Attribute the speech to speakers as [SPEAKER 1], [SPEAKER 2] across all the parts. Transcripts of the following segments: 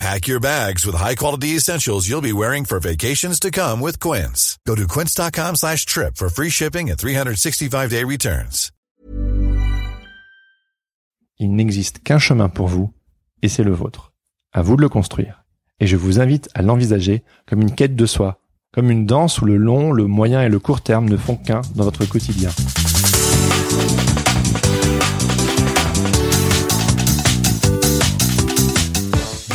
[SPEAKER 1] Pack your bags with high-quality essentials you'll be wearing for vacations to come with Quince. Go to quince.com slash trip for free shipping and 365-day returns.
[SPEAKER 2] Il n'existe qu'un chemin pour vous, et c'est le vôtre. À vous de le construire. Et je vous invite à l'envisager comme une quête de soi, comme une danse où le long, le moyen et le court terme ne font qu'un dans votre quotidien.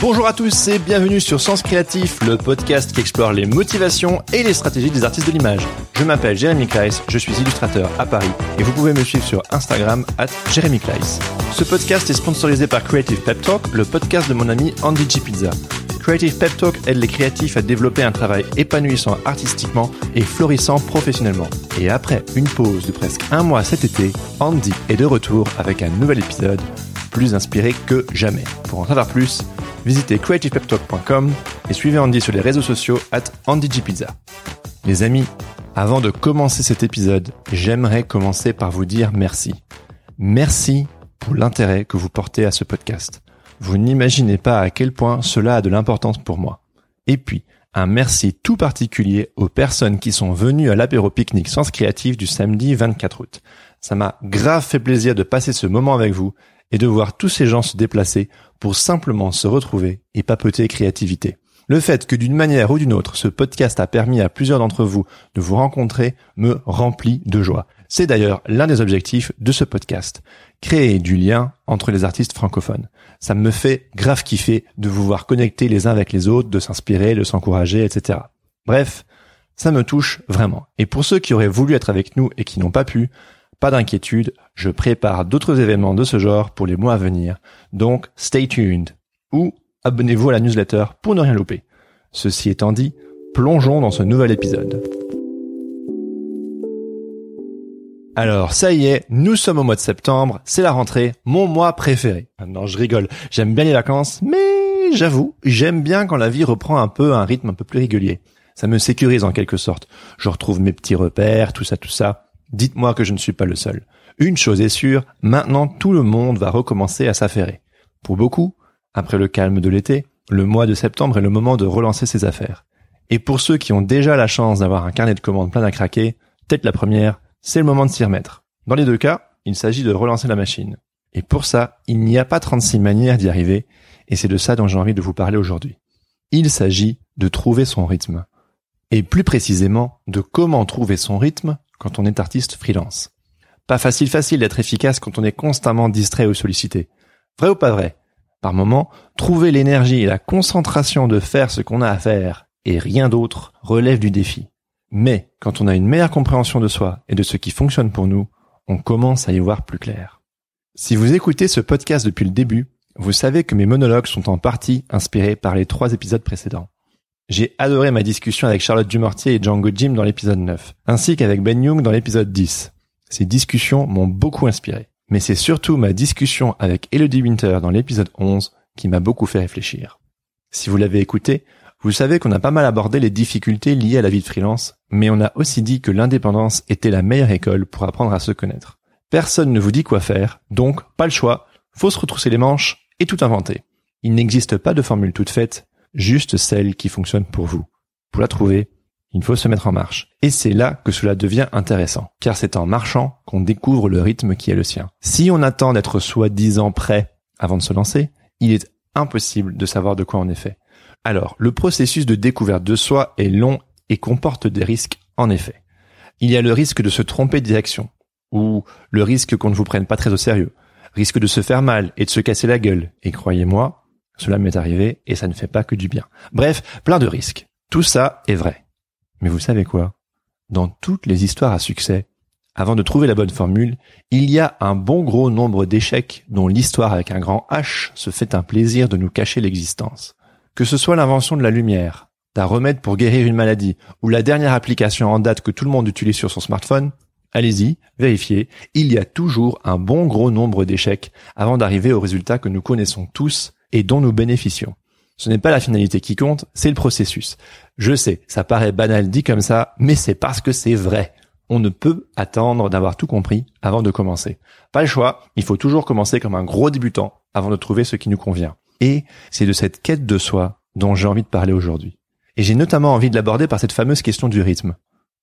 [SPEAKER 2] Bonjour à tous et bienvenue sur Sens Créatif, le podcast qui explore les motivations et les stratégies des artistes de l'image. Je m'appelle Jérémy Kleiss, je suis illustrateur à Paris et vous pouvez me suivre sur Instagram at Jérémy Kleiss. Ce podcast est sponsorisé par Creative Pep Talk, le podcast de mon ami Andy G. Pizza. Creative Pep Talk aide les créatifs à développer un travail épanouissant artistiquement et florissant professionnellement. Et après une pause de presque un mois cet été, Andy est de retour avec un nouvel épisode plus inspiré que jamais. Pour en savoir plus, visitez creativepeptalk.com et suivez Andy sur les réseaux sociaux at AndyGPizza. Les amis, avant de commencer cet épisode, j'aimerais commencer par vous dire merci. Merci pour l'intérêt que vous portez à ce podcast. Vous n'imaginez pas à quel point cela a de l'importance pour moi. Et puis, un merci tout particulier aux personnes qui sont venues à l'apéro pique-nique Sens Créatif du samedi 24 août. Ça m'a grave fait plaisir de passer ce moment avec vous et de voir tous ces gens se déplacer pour simplement se retrouver et papoter créativité. Le fait que d'une manière ou d'une autre, ce podcast a permis à plusieurs d'entre vous de vous rencontrer me remplit de joie. C'est d'ailleurs l'un des objectifs de ce podcast. Créer du lien entre les artistes francophones. Ça me fait grave kiffer de vous voir connecter les uns avec les autres, de s'inspirer, de s'encourager, etc. Bref, ça me touche vraiment. Et pour ceux qui auraient voulu être avec nous et qui n'ont pas pu, pas d'inquiétude, je prépare d'autres événements de ce genre pour les mois à venir, donc stay tuned. Ou abonnez-vous à la newsletter pour ne rien louper. Ceci étant dit, plongeons dans ce nouvel épisode. Alors ça y est, nous sommes au mois de septembre, c'est la rentrée, mon mois préféré. Ah non, je rigole, j'aime bien les vacances, mais j'avoue, j'aime bien quand la vie reprend un peu un rythme un peu plus régulier. Ça me sécurise en quelque sorte. Je retrouve mes petits repères, tout ça, tout ça. Dites-moi que je ne suis pas le seul. Une chose est sûre, maintenant tout le monde va recommencer à s'affairer. Pour beaucoup, après le calme de l'été, le mois de septembre est le moment de relancer ses affaires. Et pour ceux qui ont déjà la chance d'avoir un carnet de commandes plein à craquer, peut-être la première, c'est le moment de s'y remettre. Dans les deux cas, il s'agit de relancer la machine. Et pour ça, il n'y a pas 36 manières d'y arriver, et c'est de ça dont j'ai envie de vous parler aujourd'hui. Il s'agit de trouver son rythme. Et plus précisément, de comment trouver son rythme quand on est artiste freelance. Pas facile facile d'être efficace quand on est constamment distrait ou sollicité. Vrai ou pas vrai? Par moment, trouver l'énergie et la concentration de faire ce qu'on a à faire et rien d'autre relève du défi. Mais quand on a une meilleure compréhension de soi et de ce qui fonctionne pour nous, on commence à y voir plus clair. Si vous écoutez ce podcast depuis le début, vous savez que mes monologues sont en partie inspirés par les trois épisodes précédents. J'ai adoré ma discussion avec Charlotte Dumortier et Django Jim dans l'épisode 9, ainsi qu'avec Ben Young dans l'épisode 10. Ces discussions m'ont beaucoup inspiré. Mais c'est surtout ma discussion avec Elodie Winter dans l'épisode 11 qui m'a beaucoup fait réfléchir. Si vous l'avez écouté, vous savez qu'on a pas mal abordé les difficultés liées à la vie de freelance, mais on a aussi dit que l'indépendance était la meilleure école pour apprendre à se connaître. Personne ne vous dit quoi faire, donc pas le choix, faut se retrousser les manches et tout inventer. Il n'existe pas de formule toute faite, juste celle qui fonctionne pour vous. Pour la trouver, il faut se mettre en marche. Et c'est là que cela devient intéressant, car c'est en marchant qu'on découvre le rythme qui est le sien. Si on attend d'être soi-disant prêt avant de se lancer, il est impossible de savoir de quoi on est fait. Alors, le processus de découverte de soi est long et comporte des risques en effet. Il y a le risque de se tromper de direction, ou le risque qu'on ne vous prenne pas très au sérieux, risque de se faire mal et de se casser la gueule, et croyez-moi, cela m'est arrivé et ça ne fait pas que du bien. Bref, plein de risques. Tout ça est vrai. Mais vous savez quoi? Dans toutes les histoires à succès, avant de trouver la bonne formule, il y a un bon gros nombre d'échecs dont l'histoire avec un grand H se fait un plaisir de nous cacher l'existence. Que ce soit l'invention de la lumière, d'un remède pour guérir une maladie, ou la dernière application en date que tout le monde utilise sur son smartphone, Allez-y, vérifiez, il y a toujours un bon gros nombre d'échecs avant d'arriver au résultat que nous connaissons tous et dont nous bénéficions. Ce n'est pas la finalité qui compte, c'est le processus. Je sais, ça paraît banal dit comme ça, mais c'est parce que c'est vrai. On ne peut attendre d'avoir tout compris avant de commencer. Pas le choix, il faut toujours commencer comme un gros débutant avant de trouver ce qui nous convient. Et c'est de cette quête de soi dont j'ai envie de parler aujourd'hui. Et j'ai notamment envie de l'aborder par cette fameuse question du rythme.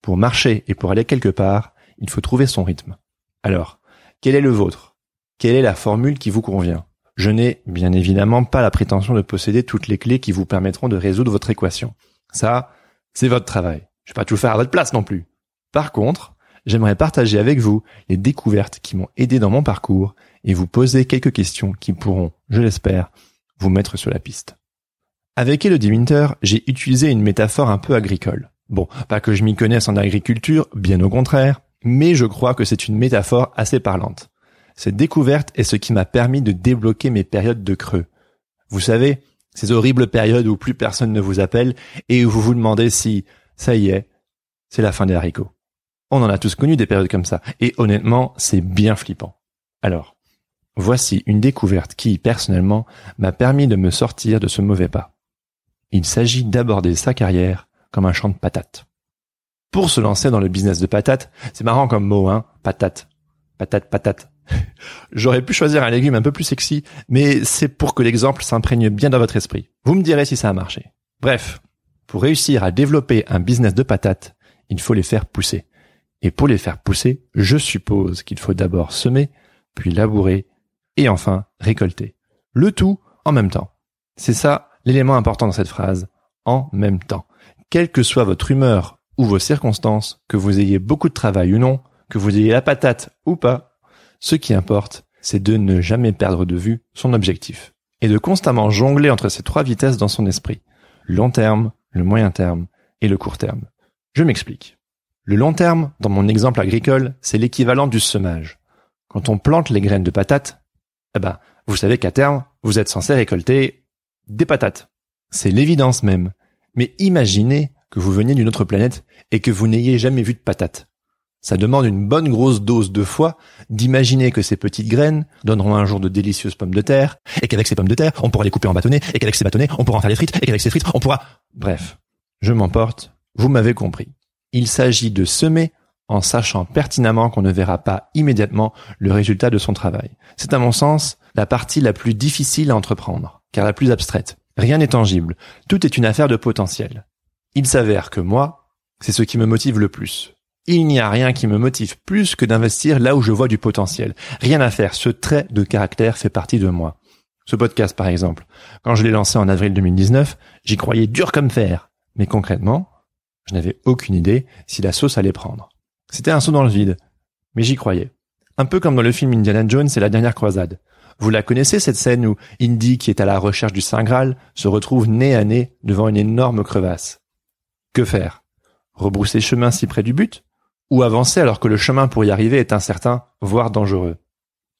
[SPEAKER 2] Pour marcher et pour aller quelque part, il faut trouver son rythme. Alors, quel est le vôtre? Quelle est la formule qui vous convient? Je n'ai bien évidemment pas la prétention de posséder toutes les clés qui vous permettront de résoudre votre équation. Ça, c'est votre travail. Je vais pas tout faire à votre place non plus. Par contre, j'aimerais partager avec vous les découvertes qui m'ont aidé dans mon parcours et vous poser quelques questions qui pourront, je l'espère, vous mettre sur la piste. Avec Elodie Winter, j'ai utilisé une métaphore un peu agricole. Bon, pas que je m'y connaisse en agriculture, bien au contraire, mais je crois que c'est une métaphore assez parlante. Cette découverte est ce qui m'a permis de débloquer mes périodes de creux. Vous savez, ces horribles périodes où plus personne ne vous appelle et où vous vous demandez si, ça y est, c'est la fin des haricots. On en a tous connu des périodes comme ça, et honnêtement, c'est bien flippant. Alors, voici une découverte qui, personnellement, m'a permis de me sortir de ce mauvais pas. Il s'agit d'aborder sa carrière comme un champ de patates pour se lancer dans le business de patates. C'est marrant comme mot, hein, patate, patate, patate. J'aurais pu choisir un légume un peu plus sexy, mais c'est pour que l'exemple s'imprègne bien dans votre esprit. Vous me direz si ça a marché. Bref, pour réussir à développer un business de patates, il faut les faire pousser. Et pour les faire pousser, je suppose qu'il faut d'abord semer, puis labourer, et enfin récolter. Le tout en même temps. C'est ça l'élément important dans cette phrase. En même temps. Quelle que soit votre humeur ou vos circonstances, que vous ayez beaucoup de travail ou non, que vous ayez la patate ou pas, ce qui importe, c'est de ne jamais perdre de vue son objectif et de constamment jongler entre ces trois vitesses dans son esprit. Long terme, le moyen terme et le court terme. Je m'explique. Le long terme, dans mon exemple agricole, c'est l'équivalent du semage. Quand on plante les graines de patates, eh ben, vous savez qu'à terme, vous êtes censé récolter des patates. C'est l'évidence même. Mais imaginez que vous veniez d'une autre planète et que vous n'ayez jamais vu de patates. Ça demande une bonne grosse dose de foi d'imaginer que ces petites graines donneront un jour de délicieuses pommes de terre, et qu'avec ces pommes de terre, on pourra les couper en bâtonnets, et qu'avec ces bâtonnets, on pourra en faire des frites, et qu'avec ces frites, on pourra... Bref, je m'emporte, vous m'avez compris. Il s'agit de semer en sachant pertinemment qu'on ne verra pas immédiatement le résultat de son travail. C'est à mon sens la partie la plus difficile à entreprendre, car la plus abstraite. Rien n'est tangible, tout est une affaire de potentiel. Il s'avère que moi, c'est ce qui me motive le plus. Il n'y a rien qui me motive plus que d'investir là où je vois du potentiel. Rien à faire, ce trait de caractère fait partie de moi. Ce podcast, par exemple, quand je l'ai lancé en avril 2019, j'y croyais dur comme fer. Mais concrètement, je n'avais aucune idée si la sauce allait prendre. C'était un saut dans le vide. Mais j'y croyais. Un peu comme dans le film Indiana Jones et la dernière croisade. Vous la connaissez cette scène où Indy, qui est à la recherche du Saint Graal, se retrouve nez à nez devant une énorme crevasse. Que faire? Rebrousser chemin si près du but? Ou avancer alors que le chemin pour y arriver est incertain, voire dangereux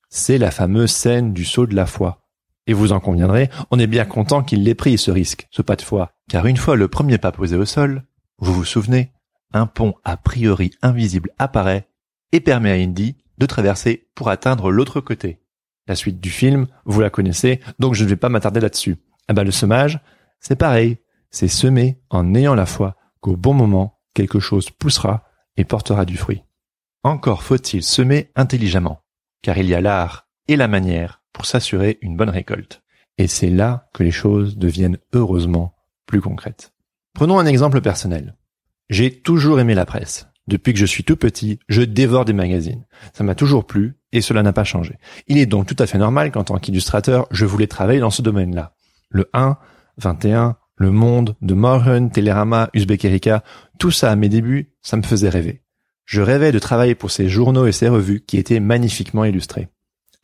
[SPEAKER 2] C'est la fameuse scène du saut de la foi. Et vous en conviendrez, on est bien content qu'il l'ait pris ce risque, ce pas de foi, car une fois le premier pas posé au sol, vous vous souvenez, un pont a priori invisible apparaît et permet à Indy de traverser pour atteindre l'autre côté. La suite du film, vous la connaissez, donc je ne vais pas m'attarder là-dessus. Ah bah le semage, c'est pareil, c'est semer en ayant la foi qu'au bon moment, quelque chose poussera et portera du fruit. Encore faut-il semer intelligemment, car il y a l'art et la manière pour s'assurer une bonne récolte. Et c'est là que les choses deviennent heureusement plus concrètes. Prenons un exemple personnel. J'ai toujours aimé la presse. Depuis que je suis tout petit, je dévore des magazines. Ça m'a toujours plu et cela n'a pas changé. Il est donc tout à fait normal qu'en tant qu'illustrateur, je voulais travailler dans ce domaine-là. Le 1, 21, le Monde, de Morhen, Télérama, Uzbek Erika, tout ça à mes débuts, ça me faisait rêver. Je rêvais de travailler pour ces journaux et ces revues qui étaient magnifiquement illustrés.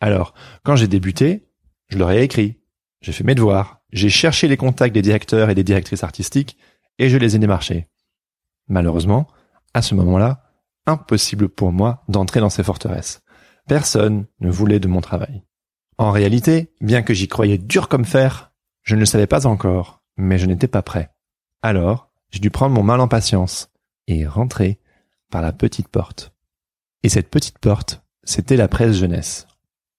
[SPEAKER 2] Alors, quand j'ai débuté, je leur ai écrit, j'ai fait mes devoirs, j'ai cherché les contacts des directeurs et des directrices artistiques, et je les ai démarchés. Malheureusement, à ce moment-là, impossible pour moi d'entrer dans ces forteresses. Personne ne voulait de mon travail. En réalité, bien que j'y croyais dur comme fer, je ne le savais pas encore mais je n'étais pas prêt. Alors, j'ai dû prendre mon mal en patience et rentrer par la petite porte. Et cette petite porte, c'était la presse jeunesse.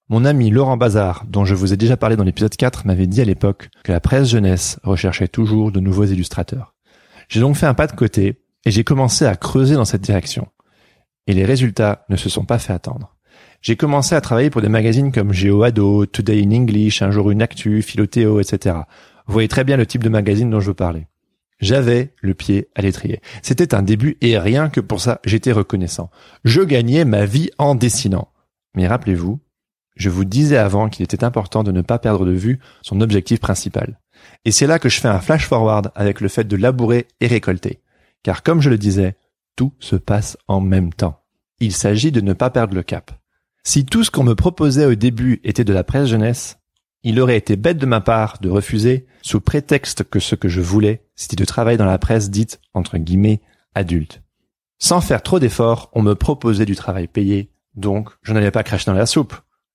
[SPEAKER 2] Mon ami Laurent Bazar, dont je vous ai déjà parlé dans l'épisode 4, m'avait dit à l'époque que la presse jeunesse recherchait toujours de nouveaux illustrateurs. J'ai donc fait un pas de côté et j'ai commencé à creuser dans cette direction. Et les résultats ne se sont pas fait attendre. J'ai commencé à travailler pour des magazines comme GeoAdo, Today in English, Un jour une actu, Philothéo, etc. Vous voyez très bien le type de magazine dont je veux parler. J'avais le pied à l'étrier. C'était un début et rien que pour ça, j'étais reconnaissant. Je gagnais ma vie en dessinant. Mais rappelez-vous, je vous disais avant qu'il était important de ne pas perdre de vue son objectif principal. Et c'est là que je fais un flash forward avec le fait de labourer et récolter. Car comme je le disais, tout se passe en même temps. Il s'agit de ne pas perdre le cap. Si tout ce qu'on me proposait au début était de la presse jeunesse, il aurait été bête de ma part de refuser sous prétexte que ce que je voulais, c'était de travailler dans la presse dite, entre guillemets, adulte. Sans faire trop d'efforts, on me proposait du travail payé, donc je n'allais pas cracher dans la soupe.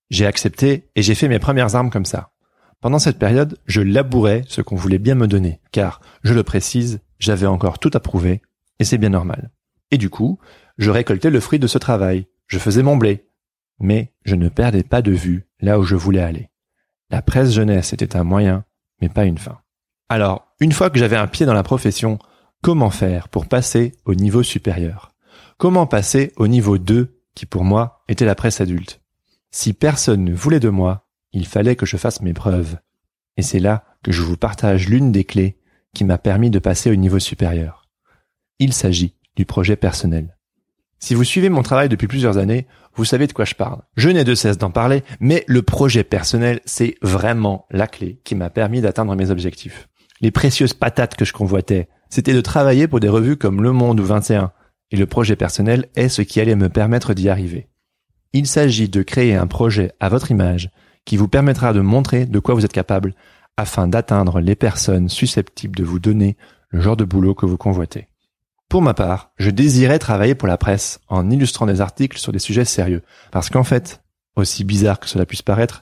[SPEAKER 2] J'ai accepté et j'ai fait mes premières armes comme ça. Pendant cette période, je labourais ce qu'on voulait bien me donner, car, je le précise, j'avais encore tout à prouver, et c'est bien normal. Et du coup, je récoltais le fruit de ce travail, je faisais mon blé, mais je ne perdais pas de vue là où je voulais aller. La presse jeunesse était un moyen, mais pas une fin. Alors, une fois que j'avais un pied dans la profession, comment faire pour passer au niveau supérieur? Comment passer au niveau 2, qui pour moi était la presse adulte? Si personne ne voulait de moi, il fallait que je fasse mes preuves. Et c'est là que je vous partage l'une des clés qui m'a permis de passer au niveau supérieur. Il s'agit du projet personnel. Si vous suivez mon travail depuis plusieurs années, vous savez de quoi je parle. Je n'ai de cesse d'en parler, mais le projet personnel, c'est vraiment la clé qui m'a permis d'atteindre mes objectifs. Les précieuses patates que je convoitais, c'était de travailler pour des revues comme Le Monde ou 21, et le projet personnel est ce qui allait me permettre d'y arriver. Il s'agit de créer un projet à votre image qui vous permettra de montrer de quoi vous êtes capable afin d'atteindre les personnes susceptibles de vous donner le genre de boulot que vous convoitez. Pour ma part, je désirais travailler pour la presse en illustrant des articles sur des sujets sérieux. Parce qu'en fait, aussi bizarre que cela puisse paraître,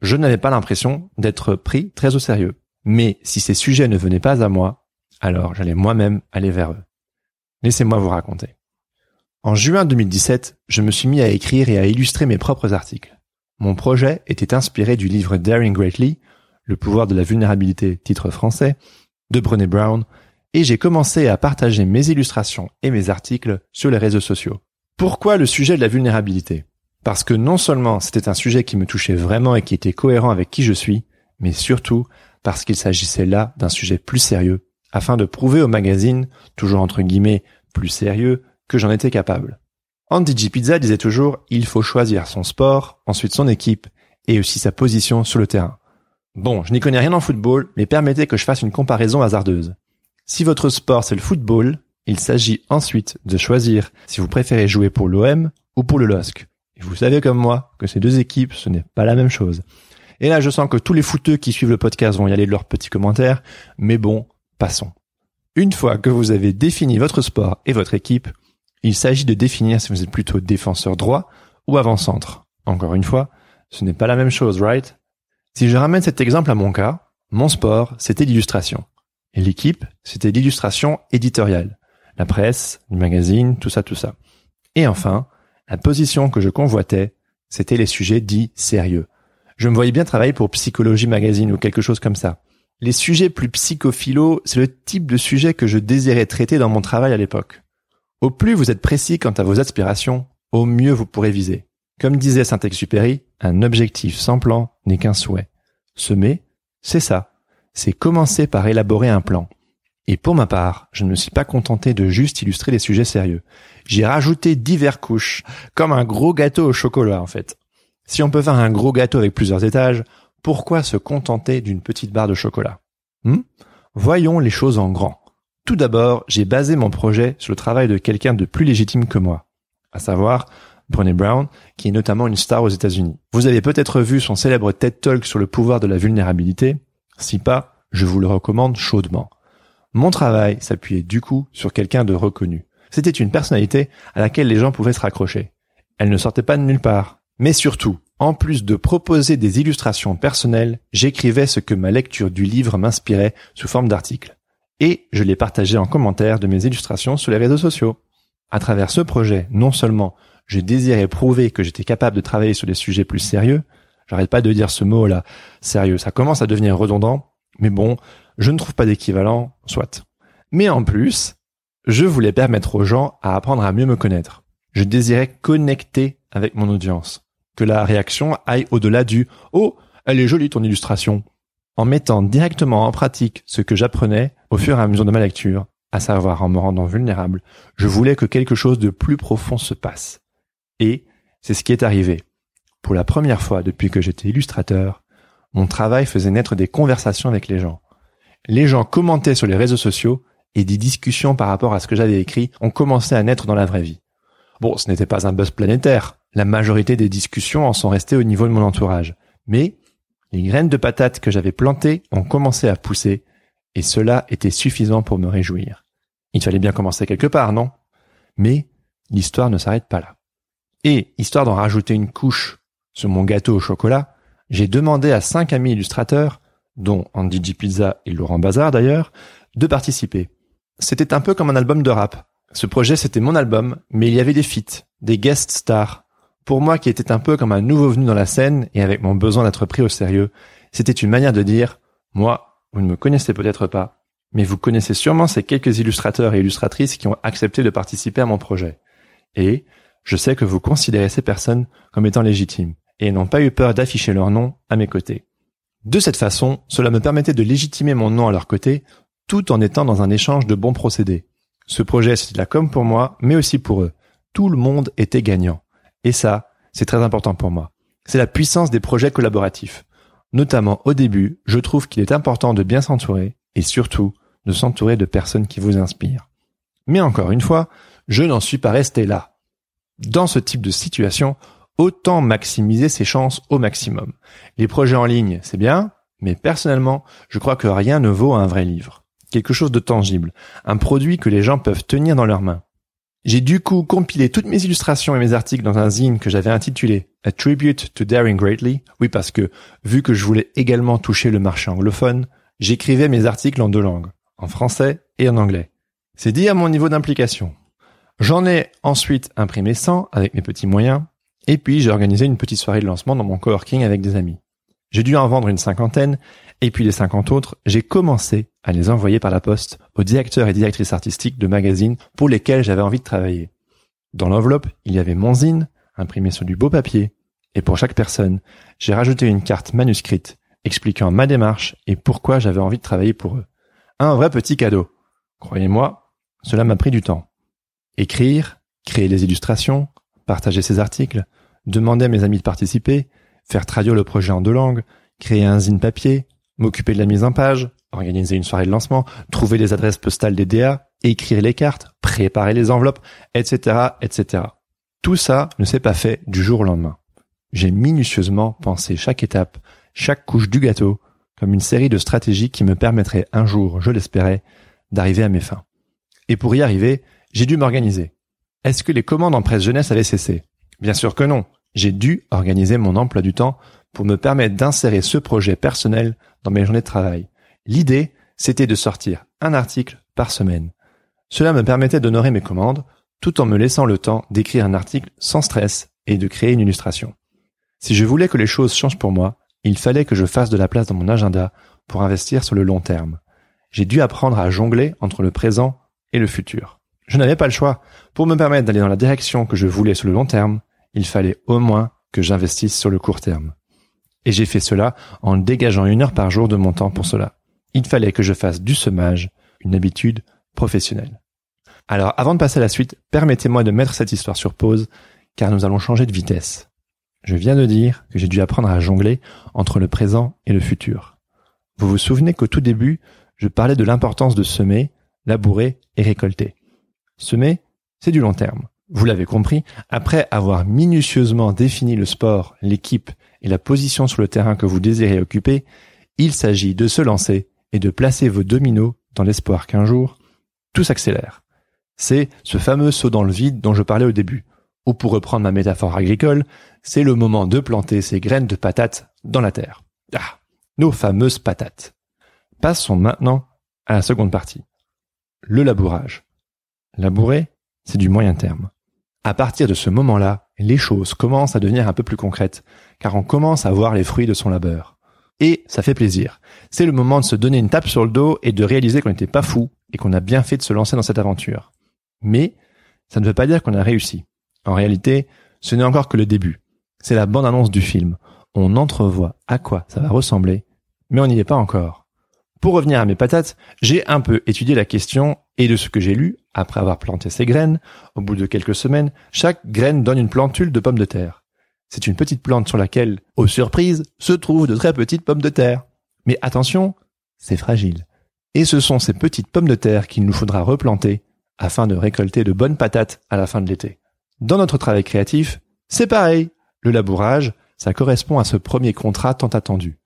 [SPEAKER 2] je n'avais pas l'impression d'être pris très au sérieux. Mais si ces sujets ne venaient pas à moi, alors j'allais moi-même aller vers eux. Laissez-moi vous raconter. En juin 2017, je me suis mis à écrire et à illustrer mes propres articles. Mon projet était inspiré du livre Daring Greatly, Le pouvoir de la vulnérabilité, titre français, de Brené Brown, et j'ai commencé à partager mes illustrations et mes articles sur les réseaux sociaux. Pourquoi le sujet de la vulnérabilité? Parce que non seulement c'était un sujet qui me touchait vraiment et qui était cohérent avec qui je suis, mais surtout parce qu'il s'agissait là d'un sujet plus sérieux, afin de prouver au magazine, toujours entre guillemets plus sérieux, que j'en étais capable. Andy G. Pizza disait toujours, il faut choisir son sport, ensuite son équipe, et aussi sa position sur le terrain. Bon, je n'y connais rien en football, mais permettez que je fasse une comparaison hasardeuse. Si votre sport c'est le football, il s'agit ensuite de choisir si vous préférez jouer pour l'OM ou pour le LOSC. Et vous savez comme moi que ces deux équipes, ce n'est pas la même chose. Et là, je sens que tous les footeux qui suivent le podcast vont y aller de leurs petits commentaires, mais bon, passons. Une fois que vous avez défini votre sport et votre équipe, il s'agit de définir si vous êtes plutôt défenseur droit ou avant-centre. Encore une fois, ce n'est pas la même chose, right? Si je ramène cet exemple à mon cas, mon sport, c'était l'illustration. Et l'équipe, c'était l'illustration éditoriale. La presse, le magazine, tout ça, tout ça. Et enfin, la position que je convoitais, c'était les sujets dits sérieux. Je me voyais bien travailler pour Psychologie Magazine ou quelque chose comme ça. Les sujets plus psychophilos, c'est le type de sujet que je désirais traiter dans mon travail à l'époque. Au plus vous êtes précis quant à vos aspirations, au mieux vous pourrez viser. Comme disait Saint-Exupéry, un objectif sans plan n'est qu'un souhait. Semer, c'est ça. C'est commencer par élaborer un plan. Et pour ma part, je ne me suis pas contenté de juste illustrer les sujets sérieux. J'ai rajouté divers couches, comme un gros gâteau au chocolat en fait. Si on peut faire un gros gâteau avec plusieurs étages, pourquoi se contenter d'une petite barre de chocolat? Hmm? Voyons les choses en grand. Tout d'abord, j'ai basé mon projet sur le travail de quelqu'un de plus légitime que moi, à savoir Brené Brown, qui est notamment une star aux États-Unis. Vous avez peut-être vu son célèbre TED Talk sur le pouvoir de la vulnérabilité. Si pas, je vous le recommande chaudement. Mon travail s'appuyait du coup sur quelqu'un de reconnu. C'était une personnalité à laquelle les gens pouvaient se raccrocher. Elle ne sortait pas de nulle part. Mais surtout, en plus de proposer des illustrations personnelles, j'écrivais ce que ma lecture du livre m'inspirait sous forme d'articles et je l'ai partagé en commentaire de mes illustrations sur les réseaux sociaux. À travers ce projet, non seulement je désirais prouver que j'étais capable de travailler sur des sujets plus sérieux. J'arrête pas de dire ce mot-là, sérieux. Ça commence à devenir redondant, mais bon, je ne trouve pas d'équivalent, soit. Mais en plus, je voulais permettre aux gens à apprendre à mieux me connaître. Je désirais connecter avec mon audience. Que la réaction aille au-delà du Oh, elle est jolie ton illustration. En mettant directement en pratique ce que j'apprenais au fur et à mesure de ma lecture, à savoir en me rendant vulnérable, je voulais que quelque chose de plus profond se passe. Et c'est ce qui est arrivé. Pour la première fois depuis que j'étais illustrateur, mon travail faisait naître des conversations avec les gens. Les gens commentaient sur les réseaux sociaux et des discussions par rapport à ce que j'avais écrit ont commencé à naître dans la vraie vie. Bon, ce n'était pas un buzz planétaire. La majorité des discussions en sont restées au niveau de mon entourage. Mais les graines de patates que j'avais plantées ont commencé à pousser et cela était suffisant pour me réjouir. Il fallait bien commencer quelque part, non? Mais l'histoire ne s'arrête pas là. Et, histoire d'en rajouter une couche sur mon gâteau au chocolat, j'ai demandé à cinq amis illustrateurs, dont Andy G. Pizza et Laurent Bazar d'ailleurs, de participer. C'était un peu comme un album de rap. Ce projet, c'était mon album, mais il y avait des feats, des guest stars. Pour moi, qui était un peu comme un nouveau venu dans la scène et avec mon besoin d'être pris au sérieux, c'était une manière de dire, moi, vous ne me connaissez peut-être pas, mais vous connaissez sûrement ces quelques illustrateurs et illustratrices qui ont accepté de participer à mon projet. Et je sais que vous considérez ces personnes comme étant légitimes et n'ont pas eu peur d'afficher leur nom à mes côtés. De cette façon, cela me permettait de légitimer mon nom à leur côté tout en étant dans un échange de bons procédés. Ce projet, c'était la com pour moi, mais aussi pour eux. Tout le monde était gagnant. Et ça, c'est très important pour moi. C'est la puissance des projets collaboratifs. Notamment au début, je trouve qu'il est important de bien s'entourer et surtout de s'entourer de personnes qui vous inspirent. Mais encore une fois, je n'en suis pas resté là. Dans ce type de situation, autant maximiser ses chances au maximum. Les projets en ligne, c'est bien, mais personnellement, je crois que rien ne vaut un vrai livre. Quelque chose de tangible, un produit que les gens peuvent tenir dans leurs mains. J'ai du coup compilé toutes mes illustrations et mes articles dans un zine que j'avais intitulé A Tribute to Daring Greatly. Oui, parce que, vu que je voulais également toucher le marché anglophone, j'écrivais mes articles en deux langues, en français et en anglais. C'est dit à mon niveau d'implication. J'en ai ensuite imprimé 100 avec mes petits moyens, et puis j'ai organisé une petite soirée de lancement dans mon coworking avec des amis. J'ai dû en vendre une cinquantaine, et puis les 50 autres, j'ai commencé à les envoyer par la poste aux directeurs et directrices artistiques de magazines pour lesquels j'avais envie de travailler. Dans l'enveloppe, il y avait mon zine, imprimé sur du beau papier, et pour chaque personne, j'ai rajouté une carte manuscrite expliquant ma démarche et pourquoi j'avais envie de travailler pour eux. Un vrai petit cadeau. Croyez-moi, cela m'a pris du temps. Écrire, créer les illustrations, partager ces articles, demander à mes amis de participer, faire traduire le projet en deux langues, créer un zine papier, m'occuper de la mise en page, organiser une soirée de lancement, trouver les adresses postales des DA, écrire les cartes, préparer les enveloppes, etc., etc. Tout ça ne s'est pas fait du jour au lendemain. J'ai minutieusement pensé chaque étape, chaque couche du gâteau, comme une série de stratégies qui me permettraient un jour, je l'espérais, d'arriver à mes fins. Et pour y arriver, j'ai dû m'organiser. Est-ce que les commandes en presse jeunesse avaient cessé? Bien sûr que non. J'ai dû organiser mon emploi du temps pour me permettre d'insérer ce projet personnel dans mes journées de travail. L'idée, c'était de sortir un article par semaine. Cela me permettait d'honorer mes commandes tout en me laissant le temps d'écrire un article sans stress et de créer une illustration. Si je voulais que les choses changent pour moi, il fallait que je fasse de la place dans mon agenda pour investir sur le long terme. J'ai dû apprendre à jongler entre le présent et le futur. Je n'avais pas le choix. Pour me permettre d'aller dans la direction que je voulais sur le long terme, il fallait au moins que j'investisse sur le court terme. Et j'ai fait cela en dégageant une heure par jour de mon temps pour cela. Il fallait que je fasse du semage une habitude professionnelle. Alors avant de passer à la suite, permettez-moi de mettre cette histoire sur pause, car nous allons changer de vitesse. Je viens de dire que j'ai dû apprendre à jongler entre le présent et le futur. Vous vous souvenez qu'au tout début, je parlais de l'importance de semer, labourer et récolter. Semer, c'est du long terme. Vous l'avez compris, après avoir minutieusement défini le sport, l'équipe et la position sur le terrain que vous désirez occuper, il s'agit de se lancer et de placer vos dominos dans l'espoir qu'un jour, tout s'accélère. C'est ce fameux saut dans le vide dont je parlais au début. Ou pour reprendre ma métaphore agricole, c'est le moment de planter ces graines de patates dans la terre. Ah, nos fameuses patates. Passons maintenant à la seconde partie. Le labourage. Labourer, c'est du moyen terme. À partir de ce moment-là, les choses commencent à devenir un peu plus concrètes, car on commence à voir les fruits de son labeur. Et ça fait plaisir. C'est le moment de se donner une tape sur le dos et de réaliser qu'on n'était pas fou et qu'on a bien fait de se lancer dans cette aventure. Mais ça ne veut pas dire qu'on a réussi. En réalité, ce n'est encore que le début. C'est la bande-annonce du film. On entrevoit à quoi ça va ressembler, mais on n'y est pas encore. Pour revenir à mes patates, j'ai un peu étudié la question et de ce que j'ai lu, après avoir planté ces graines, au bout de quelques semaines, chaque graine donne une plantule de pommes de terre. C'est une petite plante sur laquelle, aux surprises, se trouvent de très petites pommes de terre. Mais attention, c'est fragile. Et ce sont ces petites pommes de terre qu'il nous faudra replanter afin de récolter de bonnes patates à la fin de l'été. Dans notre travail créatif, c'est pareil. Le labourage, ça correspond à ce premier contrat tant attendu.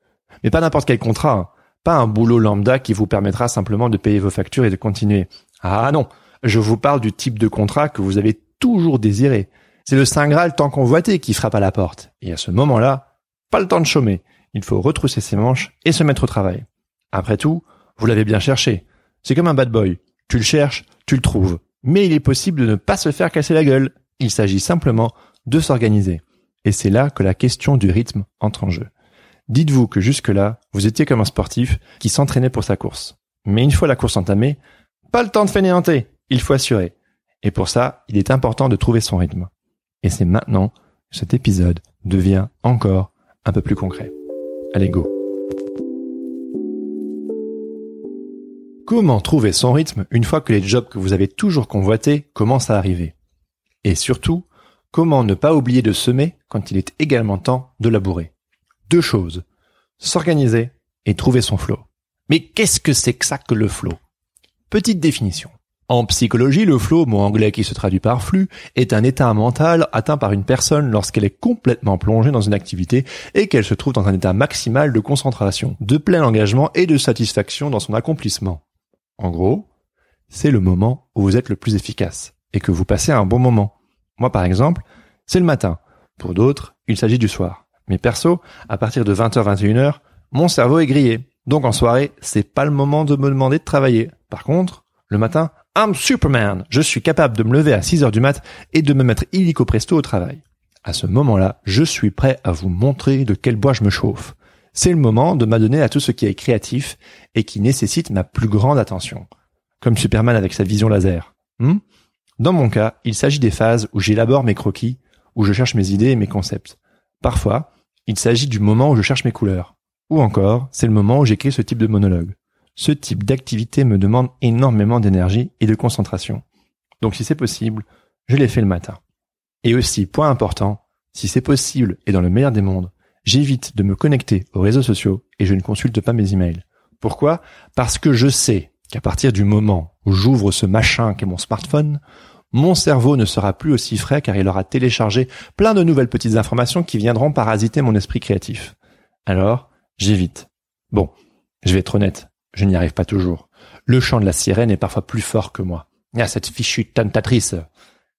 [SPEAKER 2] Mais pas n'importe quel contrat, hein. Pas un boulot lambda qui vous permettra simplement de payer vos factures et de continuer. Ah non, je vous parle du type de contrat que vous avez toujours désiré. C'est le Saint Graal tant convoité qui frappe à la porte. Et à ce moment-là, pas le temps de chômer. Il faut retrousser ses manches et se mettre au travail. Après tout, vous l'avez bien cherché. C'est comme un bad boy. Tu le cherches, tu le trouves. Mais il est possible de ne pas se faire casser la gueule. Il s'agit simplement de s'organiser. Et c'est là que la question du rythme entre en jeu. Dites-vous que jusque-là, vous étiez comme un sportif qui s'entraînait pour sa course. Mais une fois la course entamée, pas le temps de fainéanter, il faut assurer. Et pour ça, il est important de trouver son rythme. Et c'est maintenant que cet épisode devient encore un peu plus concret. Allez, go Comment trouver son rythme une fois que les jobs que vous avez toujours convoités commencent à arriver? Et surtout, comment ne pas oublier de semer quand il est également temps de labourer? Deux choses. S'organiser et trouver son flow. Mais qu'est-ce que c'est que ça que le flow? Petite définition. En psychologie, le flow, mot anglais qui se traduit par flux, est un état mental atteint par une personne lorsqu'elle est complètement plongée dans une activité et qu'elle se trouve dans un état maximal de concentration, de plein engagement et de satisfaction dans son accomplissement. En gros, c'est le moment où vous êtes le plus efficace et que vous passez un bon moment. Moi, par exemple, c'est le matin. Pour d'autres, il s'agit du soir. Mais perso, à partir de 20h-21h, mon cerveau est grillé. Donc en soirée, c'est pas le moment de me demander de travailler. Par contre, le matin, I'm Superman. Je suis capable de me lever à 6 heures du mat et de me mettre illico presto au travail. À ce moment-là, je suis prêt à vous montrer de quel bois je me chauffe. C'est le moment de m'adonner à tout ce qui est créatif et qui nécessite ma plus grande attention. Comme Superman avec sa vision laser. Hmm? Dans mon cas, il s'agit des phases où j'élabore mes croquis, où je cherche mes idées et mes concepts. Parfois, il s'agit du moment où je cherche mes couleurs. Ou encore, c'est le moment où j'écris ce type de monologue ce type d'activité me demande énormément d'énergie et de concentration. Donc si c'est possible, je les fais le matin. Et aussi, point important, si c'est possible et dans le meilleur des mondes, j'évite de me connecter aux réseaux sociaux et je ne consulte pas mes emails. Pourquoi? Parce que je sais qu'à partir du moment où j'ouvre ce machin qu'est mon smartphone, mon cerveau ne sera plus aussi frais car il aura téléchargé plein de nouvelles petites informations qui viendront parasiter mon esprit créatif. Alors, j'évite. Bon, je vais être honnête, je n'y arrive pas toujours. Le chant de la sirène est parfois plus fort que moi. Ah, cette fichue tentatrice.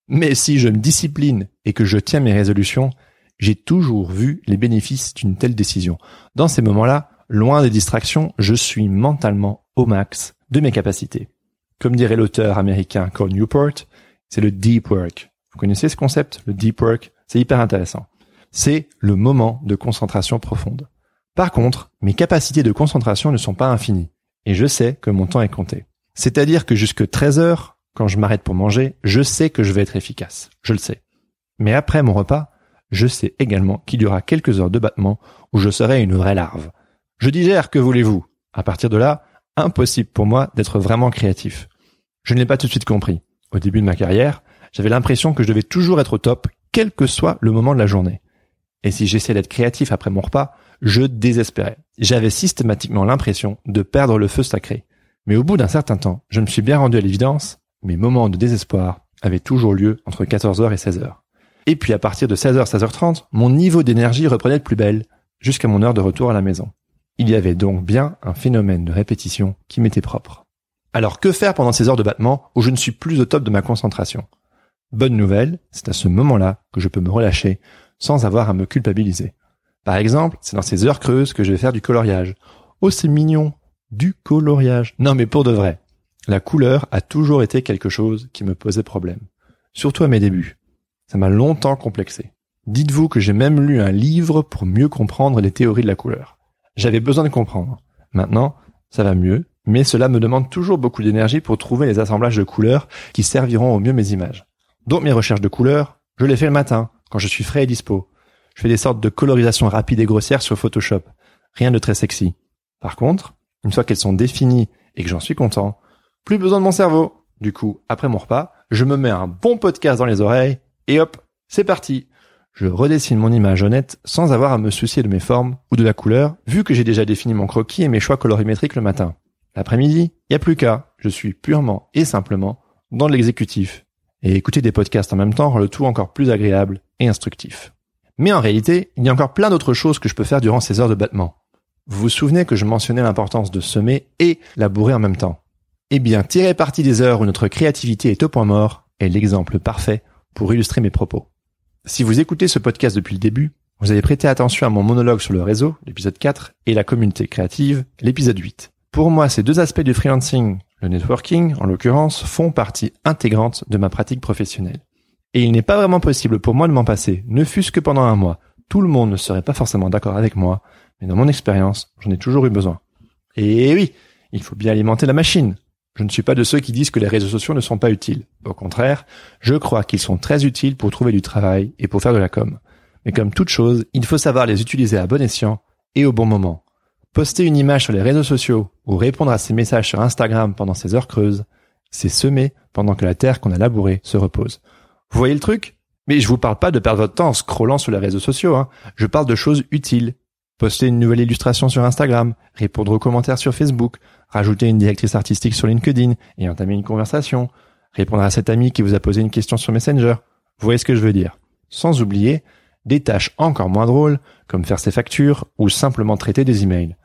[SPEAKER 2] Mais si je me discipline et que je tiens mes résolutions, j'ai toujours vu les bénéfices d'une telle décision. Dans ces moments-là, loin des distractions, je suis mentalement au max de mes capacités. Comme dirait l'auteur américain Cole Newport, c'est le deep work. Vous connaissez ce concept, le deep work C'est hyper intéressant. C'est le moment de concentration profonde. Par contre, mes capacités de concentration ne sont pas infinies et je sais que mon temps est compté. C'est-à-dire que jusque 13 heures, quand je m'arrête pour manger, je sais que je vais être efficace. Je le sais. Mais après mon repas, je sais également qu'il y aura quelques heures de battement où je serai une vraie larve. Je digère, que voulez-vous? À partir de là, impossible pour moi d'être vraiment créatif. Je ne l'ai pas tout de suite compris. Au début de ma carrière, j'avais l'impression que je devais toujours être au top, quel que soit le moment de la journée. Et si j'essayais d'être créatif après mon repas, je désespérais. J'avais systématiquement l'impression de perdre le feu sacré. Mais au bout d'un certain temps, je me suis bien rendu à l'évidence, mes moments de désespoir avaient toujours lieu entre 14h et 16h. Et puis à partir de 16h, 16h30, mon niveau d'énergie reprenait de plus belle, jusqu'à mon heure de retour à la maison. Il y avait donc bien un phénomène de répétition qui m'était propre. Alors que faire pendant ces heures de battement où je ne suis plus au top de ma concentration? Bonne nouvelle, c'est à ce moment-là que je peux me relâcher sans avoir à me culpabiliser. Par exemple, c'est dans ces heures creuses que je vais faire du coloriage. Oh, c'est mignon. Du coloriage. Non, mais pour de vrai. La couleur a toujours été quelque chose qui me posait problème. Surtout à mes débuts. Ça m'a longtemps complexé. Dites-vous que j'ai même lu un livre pour mieux comprendre les théories de la couleur. J'avais besoin de comprendre. Maintenant, ça va mieux, mais cela me demande toujours beaucoup d'énergie pour trouver les assemblages de couleurs qui serviront au mieux mes images. Donc mes recherches de couleurs, je les fais le matin, quand je suis frais et dispo. Je fais des sortes de colorisations rapides et grossières sur Photoshop. Rien de très sexy. Par contre, une fois qu'elles sont définies et que j'en suis content, plus besoin de mon cerveau. Du coup, après mon repas, je me mets un bon podcast dans les oreilles et hop, c'est parti. Je redessine mon image honnête sans avoir à me soucier de mes formes ou de la couleur, vu que j'ai déjà défini mon croquis et mes choix colorimétriques le matin. L'après-midi, y a plus qu'à. Je suis purement et simplement dans l'exécutif. Et écouter des podcasts en même temps rend le tout encore plus agréable et instructif. Mais en réalité, il y a encore plein d'autres choses que je peux faire durant ces heures de battement. Vous vous souvenez que je mentionnais l'importance de semer et labourer en même temps. Eh bien, tirer parti des heures où notre créativité est au point mort est l'exemple parfait pour illustrer mes propos. Si vous écoutez ce podcast depuis le début, vous avez prêté attention à mon monologue sur le réseau, l'épisode 4, et la communauté créative, l'épisode 8. Pour moi, ces deux aspects du freelancing, le networking en l'occurrence, font partie intégrante de ma pratique professionnelle. Et il n'est pas vraiment possible pour moi de m'en passer, ne fût-ce que pendant un mois. Tout le monde ne serait pas forcément d'accord avec moi, mais dans mon expérience, j'en ai toujours eu besoin. Et oui, il faut bien alimenter la machine. Je ne suis pas de ceux qui disent que les réseaux sociaux ne sont pas utiles. Au contraire, je crois qu'ils sont très utiles pour trouver du travail et pour faire de la com. Mais comme toute chose, il faut savoir les utiliser à bon escient et au bon moment. Poster une image sur les réseaux sociaux ou répondre à ses messages sur Instagram pendant ces heures creuses, c'est semer pendant que la terre qu'on a labourée se repose. Vous voyez le truc? Mais je vous parle pas de perdre votre temps en scrollant sur les réseaux sociaux, hein. je parle de choses utiles. Poster une nouvelle illustration sur Instagram, répondre aux commentaires sur Facebook, rajouter une directrice artistique sur LinkedIn et entamer une conversation, répondre à cet ami qui vous a posé une question sur Messenger. Vous voyez ce que je veux dire? Sans oublier des tâches encore moins drôles comme faire ses factures ou simplement traiter des emails.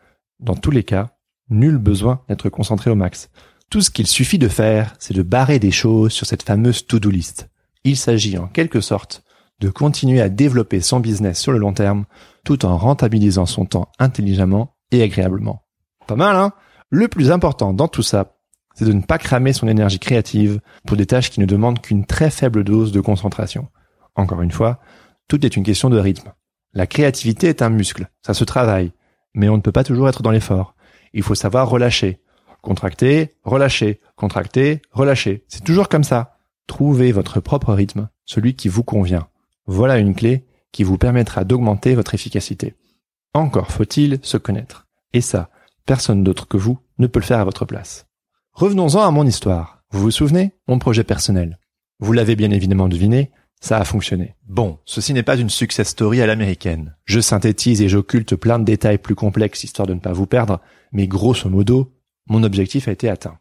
[SPEAKER 2] Dans tous les cas, nul besoin d'être concentré au max. Tout ce qu'il suffit de faire, c'est de barrer des choses sur cette fameuse to-do list. Il s'agit en quelque sorte de continuer à développer son business sur le long terme tout en rentabilisant son temps intelligemment et agréablement. Pas mal, hein? Le plus important dans tout ça, c'est de ne pas cramer son énergie créative pour des tâches qui ne demandent qu'une très faible dose de concentration. Encore une fois, tout est une question de rythme. La créativité est un muscle, ça se travaille, mais on ne peut pas toujours être dans l'effort. Il faut savoir relâcher. Contracter, relâcher, contracter, relâcher. C'est toujours comme ça. Trouvez votre propre rythme, celui qui vous convient. Voilà une clé qui vous permettra d'augmenter votre efficacité. Encore faut-il se connaître. Et ça, personne d'autre que vous ne peut le faire à votre place. Revenons-en à mon histoire. Vous vous souvenez? Mon projet personnel. Vous l'avez bien évidemment deviné, ça a fonctionné. Bon, ceci n'est pas une success story à l'américaine. Je synthétise et j'occulte plein de détails plus complexes histoire de ne pas vous perdre, mais grosso modo, mon objectif a été atteint.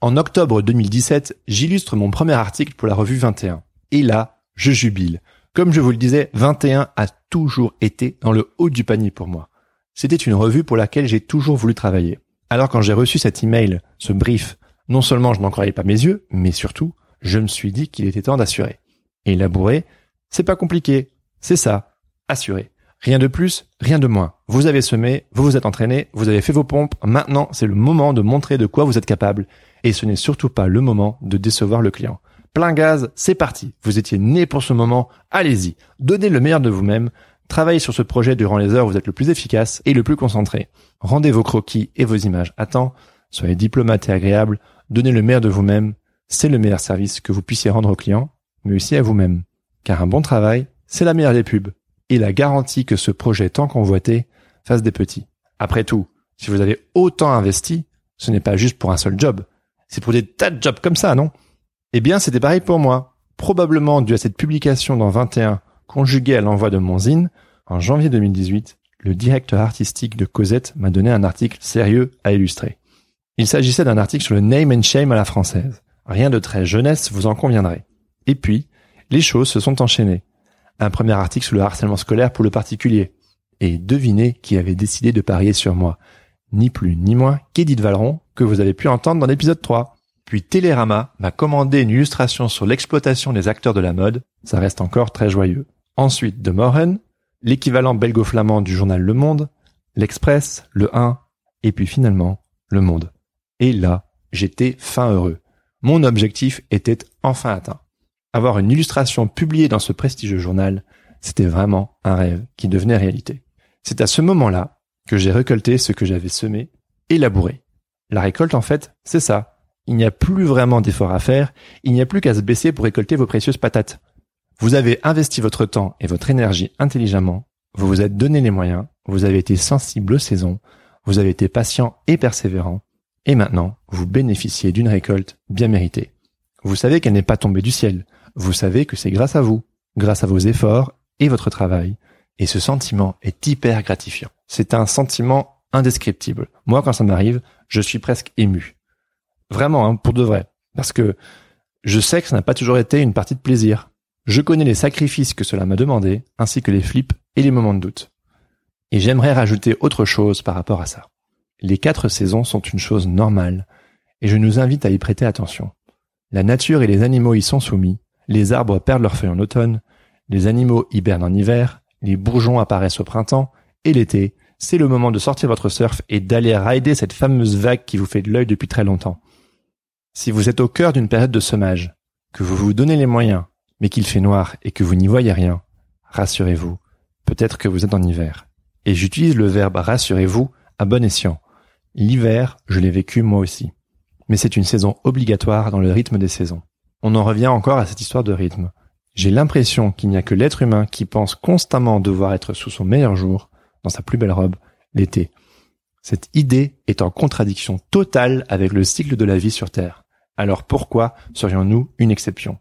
[SPEAKER 2] En octobre 2017, j'illustre mon premier article pour la revue 21. Et là, je jubile. Comme je vous le disais, 21 a toujours été dans le haut du panier pour moi. C'était une revue pour laquelle j'ai toujours voulu travailler. Alors quand j'ai reçu cet email, ce brief, non seulement je n'en croyais pas mes yeux, mais surtout, je me suis dit qu'il était temps d'assurer. Et labourer, c'est pas compliqué. C'est ça. Assurer. Rien de plus, rien de moins. Vous avez semé, vous vous êtes entraîné, vous avez fait vos pompes. Maintenant, c'est le moment de montrer de quoi vous êtes capable. Et ce n'est surtout pas le moment de décevoir le client plein gaz, c'est parti. Vous étiez né pour ce moment, allez-y. Donnez le meilleur de vous-même. Travaillez sur ce projet durant les heures où vous êtes le plus efficace et le plus concentré. Rendez vos croquis et vos images à temps. Soyez diplomate et agréable. Donnez le meilleur de vous-même. C'est le meilleur service que vous puissiez rendre aux clients, mais aussi à vous-même. Car un bon travail, c'est la meilleure des pubs. Et la garantie que ce projet tant convoité fasse des petits. Après tout, si vous avez autant investi, ce n'est pas juste pour un seul job. C'est pour des tas de jobs comme ça, non? Eh bien, c'était pareil pour moi. Probablement dû à cette publication dans 21, conjuguée à l'envoi de mon zine, en janvier 2018, le directeur artistique de Cosette m'a donné un article sérieux à illustrer. Il s'agissait d'un article sur le name and shame à la française. Rien de très jeunesse, vous en conviendrez. Et puis, les choses se sont enchaînées. Un premier article sur le harcèlement scolaire pour le particulier. Et devinez qui avait décidé de parier sur moi. Ni plus ni moins qu'Edith Valeron, que vous avez pu entendre dans l'épisode 3. Puis Télérama m'a commandé une illustration sur l'exploitation des acteurs de la mode, ça reste encore très joyeux. Ensuite de Moren, l'équivalent belgo-flamand du journal Le Monde, l'Express, le 1, et puis finalement Le Monde. Et là, j'étais fin heureux. Mon objectif était enfin atteint. Avoir une illustration publiée dans ce prestigieux journal, c'était vraiment un rêve qui devenait réalité. C'est à ce moment-là que j'ai récolté ce que j'avais semé et labouré. La récolte, en fait, c'est ça. Il n'y a plus vraiment d'efforts à faire, il n'y a plus qu'à se baisser pour récolter vos précieuses patates. Vous avez investi votre temps et votre énergie intelligemment, vous vous êtes donné les moyens, vous avez été sensible aux saisons, vous avez été patient et persévérant, et maintenant, vous bénéficiez d'une récolte bien méritée. Vous savez qu'elle n'est pas tombée du ciel, vous savez que c'est grâce à vous, grâce à vos efforts et votre travail, et ce sentiment est hyper gratifiant. C'est un sentiment indescriptible. Moi, quand ça m'arrive, je suis presque ému. Vraiment, hein, pour de vrai. Parce que je sais que ça n'a pas toujours été une partie de plaisir. Je connais les sacrifices que cela m'a demandé, ainsi que les flips et les moments de doute. Et j'aimerais rajouter autre chose par rapport à ça. Les quatre saisons sont une chose normale, et je nous invite à y prêter attention. La nature et les animaux y sont soumis, les arbres perdent leurs feuilles en automne, les animaux hibernent en hiver, les bourgeons apparaissent au printemps, et l'été, c'est le moment de sortir votre surf et d'aller rider cette fameuse vague qui vous fait de l'œil depuis très longtemps. Si vous êtes au cœur d'une période de sommage, que vous vous donnez les moyens, mais qu'il fait noir et que vous n'y voyez rien, rassurez-vous, peut-être que vous êtes en hiver. Et j'utilise le verbe rassurez-vous à bon escient. L'hiver, je l'ai vécu moi aussi. Mais c'est une saison obligatoire dans le rythme des saisons. On en revient encore à cette histoire de rythme. J'ai l'impression qu'il n'y a que l'être humain qui pense constamment devoir être sous son meilleur jour, dans sa plus belle robe, l'été. Cette idée est en contradiction totale avec le cycle de la vie sur Terre. Alors pourquoi serions-nous une exception?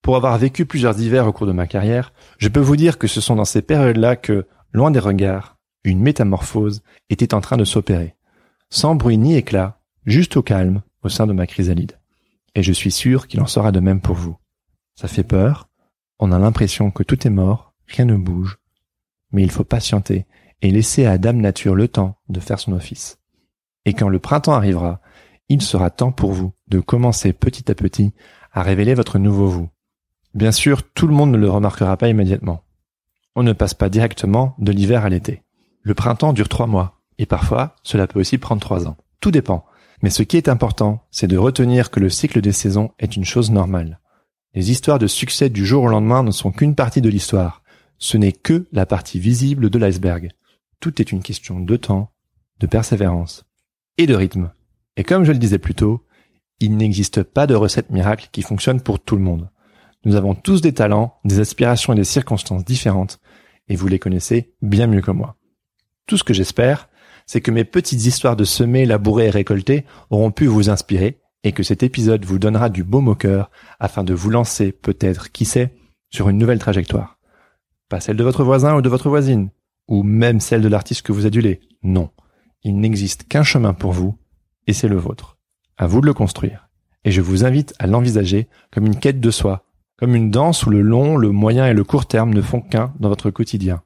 [SPEAKER 2] Pour avoir vécu plusieurs hivers au cours de ma carrière, je peux vous dire que ce sont dans ces périodes-là que, loin des regards, une métamorphose était en train de s'opérer. Sans bruit ni éclat, juste au calme, au sein de ma chrysalide. Et je suis sûr qu'il en sera de même pour vous. Ça fait peur, on a l'impression que tout est mort, rien ne bouge. Mais il faut patienter et laisser à Dame Nature le temps de faire son office. Et quand le printemps arrivera, il sera temps pour vous de commencer petit à petit à révéler votre nouveau vous. Bien sûr, tout le monde ne le remarquera pas immédiatement. On ne passe pas directement de l'hiver à l'été. Le printemps dure trois mois, et parfois cela peut aussi prendre trois ans. Tout dépend. Mais ce qui est important, c'est de retenir que le cycle des saisons est une chose normale. Les histoires de succès du jour au lendemain ne sont qu'une partie de l'histoire. Ce n'est que la partie visible de l'iceberg. Tout est une question de temps, de persévérance et de rythme. Et comme je le disais plus tôt, il n'existe pas de recette miracle qui fonctionne pour tout le monde. Nous avons tous des talents, des aspirations et des circonstances différentes, et vous les connaissez bien mieux que moi. Tout ce que j'espère, c'est que mes petites histoires de semer, labourer et récolter auront pu vous inspirer et que cet épisode vous donnera du baume au cœur afin de vous lancer, peut-être, qui sait, sur une nouvelle trajectoire. Pas celle de votre voisin ou de votre voisine, ou même celle de l'artiste que vous adulez. Non. Il n'existe qu'un chemin pour vous, et c'est le vôtre. À vous de le construire. Et je vous invite à l'envisager comme une quête de soi, comme une danse où le long, le moyen et le court terme ne font qu'un dans votre quotidien.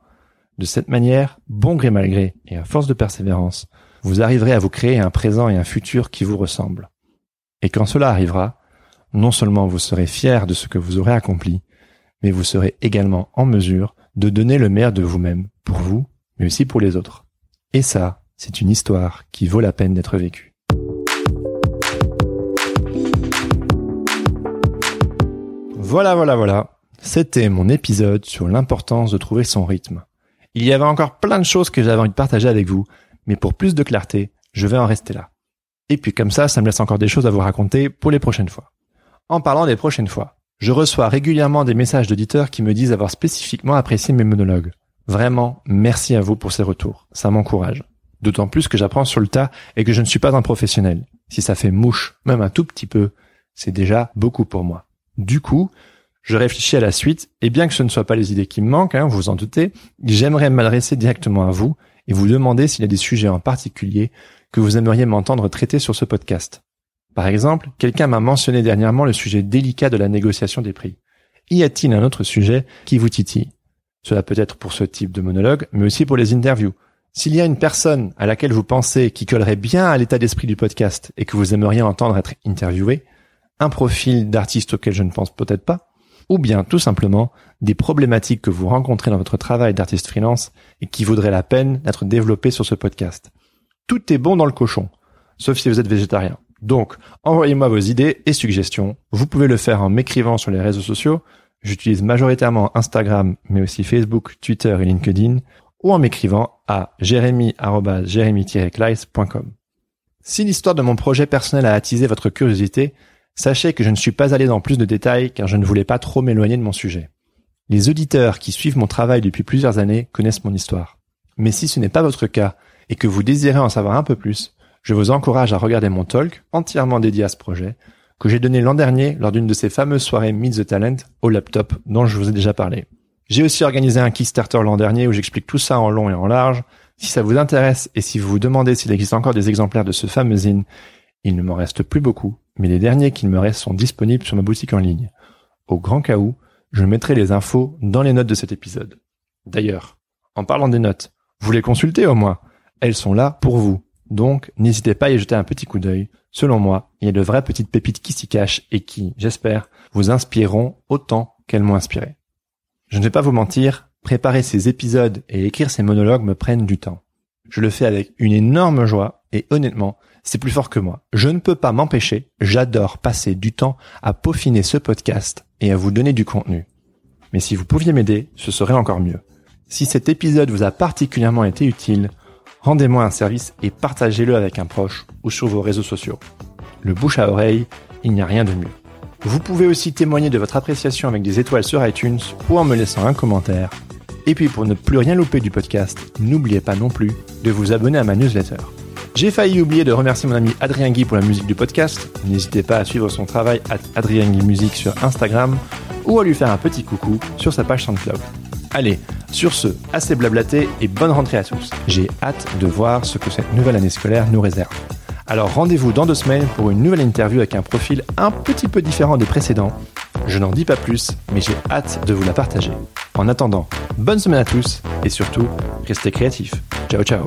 [SPEAKER 2] De cette manière, bon gré mal gré, et à force de persévérance, vous arriverez à vous créer un présent et un futur qui vous ressemblent. Et quand cela arrivera, non seulement vous serez fier de ce que vous aurez accompli, mais vous serez également en mesure de donner le meilleur de vous-même, pour vous, mais aussi pour les autres. Et ça, c'est une histoire qui vaut la peine d'être vécue. Voilà, voilà, voilà. C'était mon épisode sur l'importance de trouver son rythme. Il y avait encore plein de choses que j'avais envie de partager avec vous, mais pour plus de clarté, je vais en rester là. Et puis comme ça, ça me laisse encore des choses à vous raconter pour les prochaines fois. En parlant des prochaines fois, je reçois régulièrement des messages d'auditeurs qui me disent avoir spécifiquement apprécié mes monologues. Vraiment, merci à vous pour ces retours. Ça m'encourage. D'autant plus que j'apprends sur le tas et que je ne suis pas un professionnel. Si ça fait mouche, même un tout petit peu, c'est déjà beaucoup pour moi. Du coup, je réfléchis à la suite, et bien que ce ne soit pas les idées qui me manquent, hein, vous vous en doutez, j'aimerais m'adresser directement à vous et vous demander s'il y a des sujets en particulier que vous aimeriez m'entendre traiter sur ce podcast. Par exemple, quelqu'un m'a mentionné dernièrement le sujet délicat de la négociation des prix. Y a-t-il un autre sujet qui vous titille? Cela peut être pour ce type de monologue, mais aussi pour les interviews. S'il y a une personne à laquelle vous pensez qui collerait bien à l'état d'esprit du podcast et que vous aimeriez entendre être interviewé, un profil d'artiste auquel je ne pense peut-être pas, ou bien tout simplement des problématiques que vous rencontrez dans votre travail d'artiste freelance et qui vaudraient la peine d'être développées sur ce podcast. Tout est bon dans le cochon, sauf si vous êtes végétarien. Donc, envoyez-moi vos idées et suggestions. Vous pouvez le faire en m'écrivant sur les réseaux sociaux. J'utilise majoritairement Instagram, mais aussi Facebook, Twitter et LinkedIn, ou en m'écrivant à jeremy-jeremy-kleis.com. Si l'histoire de mon projet personnel a attisé votre curiosité, sachez que je ne suis pas allé dans plus de détails car je ne voulais pas trop m'éloigner de mon sujet. Les auditeurs qui suivent mon travail depuis plusieurs années connaissent mon histoire. Mais si ce n'est pas votre cas et que vous désirez en savoir un peu plus, je vous encourage à regarder mon talk entièrement dédié à ce projet que j'ai donné l'an dernier lors d'une de ces fameuses soirées Meet the Talent au laptop dont je vous ai déjà parlé. J'ai aussi organisé un Kickstarter l'an dernier où j'explique tout ça en long et en large. Si ça vous intéresse et si vous vous demandez s'il existe encore des exemplaires de ce fameux zine, il ne m'en reste plus beaucoup, mais les derniers qu'il me reste sont disponibles sur ma boutique en ligne. Au grand cas où, je mettrai les infos dans les notes de cet épisode. D'ailleurs, en parlant des notes, vous les consultez au moins. Elles sont là pour vous. Donc, n'hésitez pas à y jeter un petit coup d'œil. Selon moi, il y a de vraies petites pépites qui s'y cachent et qui, j'espère, vous inspireront autant qu'elles m'ont inspiré. Je ne vais pas vous mentir, préparer ces épisodes et écrire ces monologues me prennent du temps. Je le fais avec une énorme joie et honnêtement, c'est plus fort que moi. Je ne peux pas m'empêcher, j'adore passer du temps à peaufiner ce podcast et à vous donner du contenu. Mais si vous pouviez m'aider, ce serait encore mieux. Si cet épisode vous a particulièrement été utile, rendez-moi un service et partagez-le avec un proche ou sur vos réseaux sociaux. Le bouche à oreille, il n'y a rien de mieux. Vous pouvez aussi témoigner de votre appréciation avec des étoiles sur iTunes ou en me laissant un commentaire. Et puis pour ne plus rien louper du podcast, n'oubliez pas non plus de vous abonner à ma newsletter. J'ai failli oublier de remercier mon ami Adrien Guy pour la musique du podcast. N'hésitez pas à suivre son travail à Adrien Guy Musique sur Instagram ou à lui faire un petit coucou sur sa page SoundCloud. Allez, sur ce, assez blablaté et bonne rentrée à tous. J'ai hâte de voir ce que cette nouvelle année scolaire nous réserve. Alors rendez-vous dans deux semaines pour une nouvelle interview avec un profil un petit peu différent des précédents. Je n'en dis pas plus, mais j'ai hâte de vous la partager. En attendant, bonne semaine à tous et surtout, restez créatifs. Ciao ciao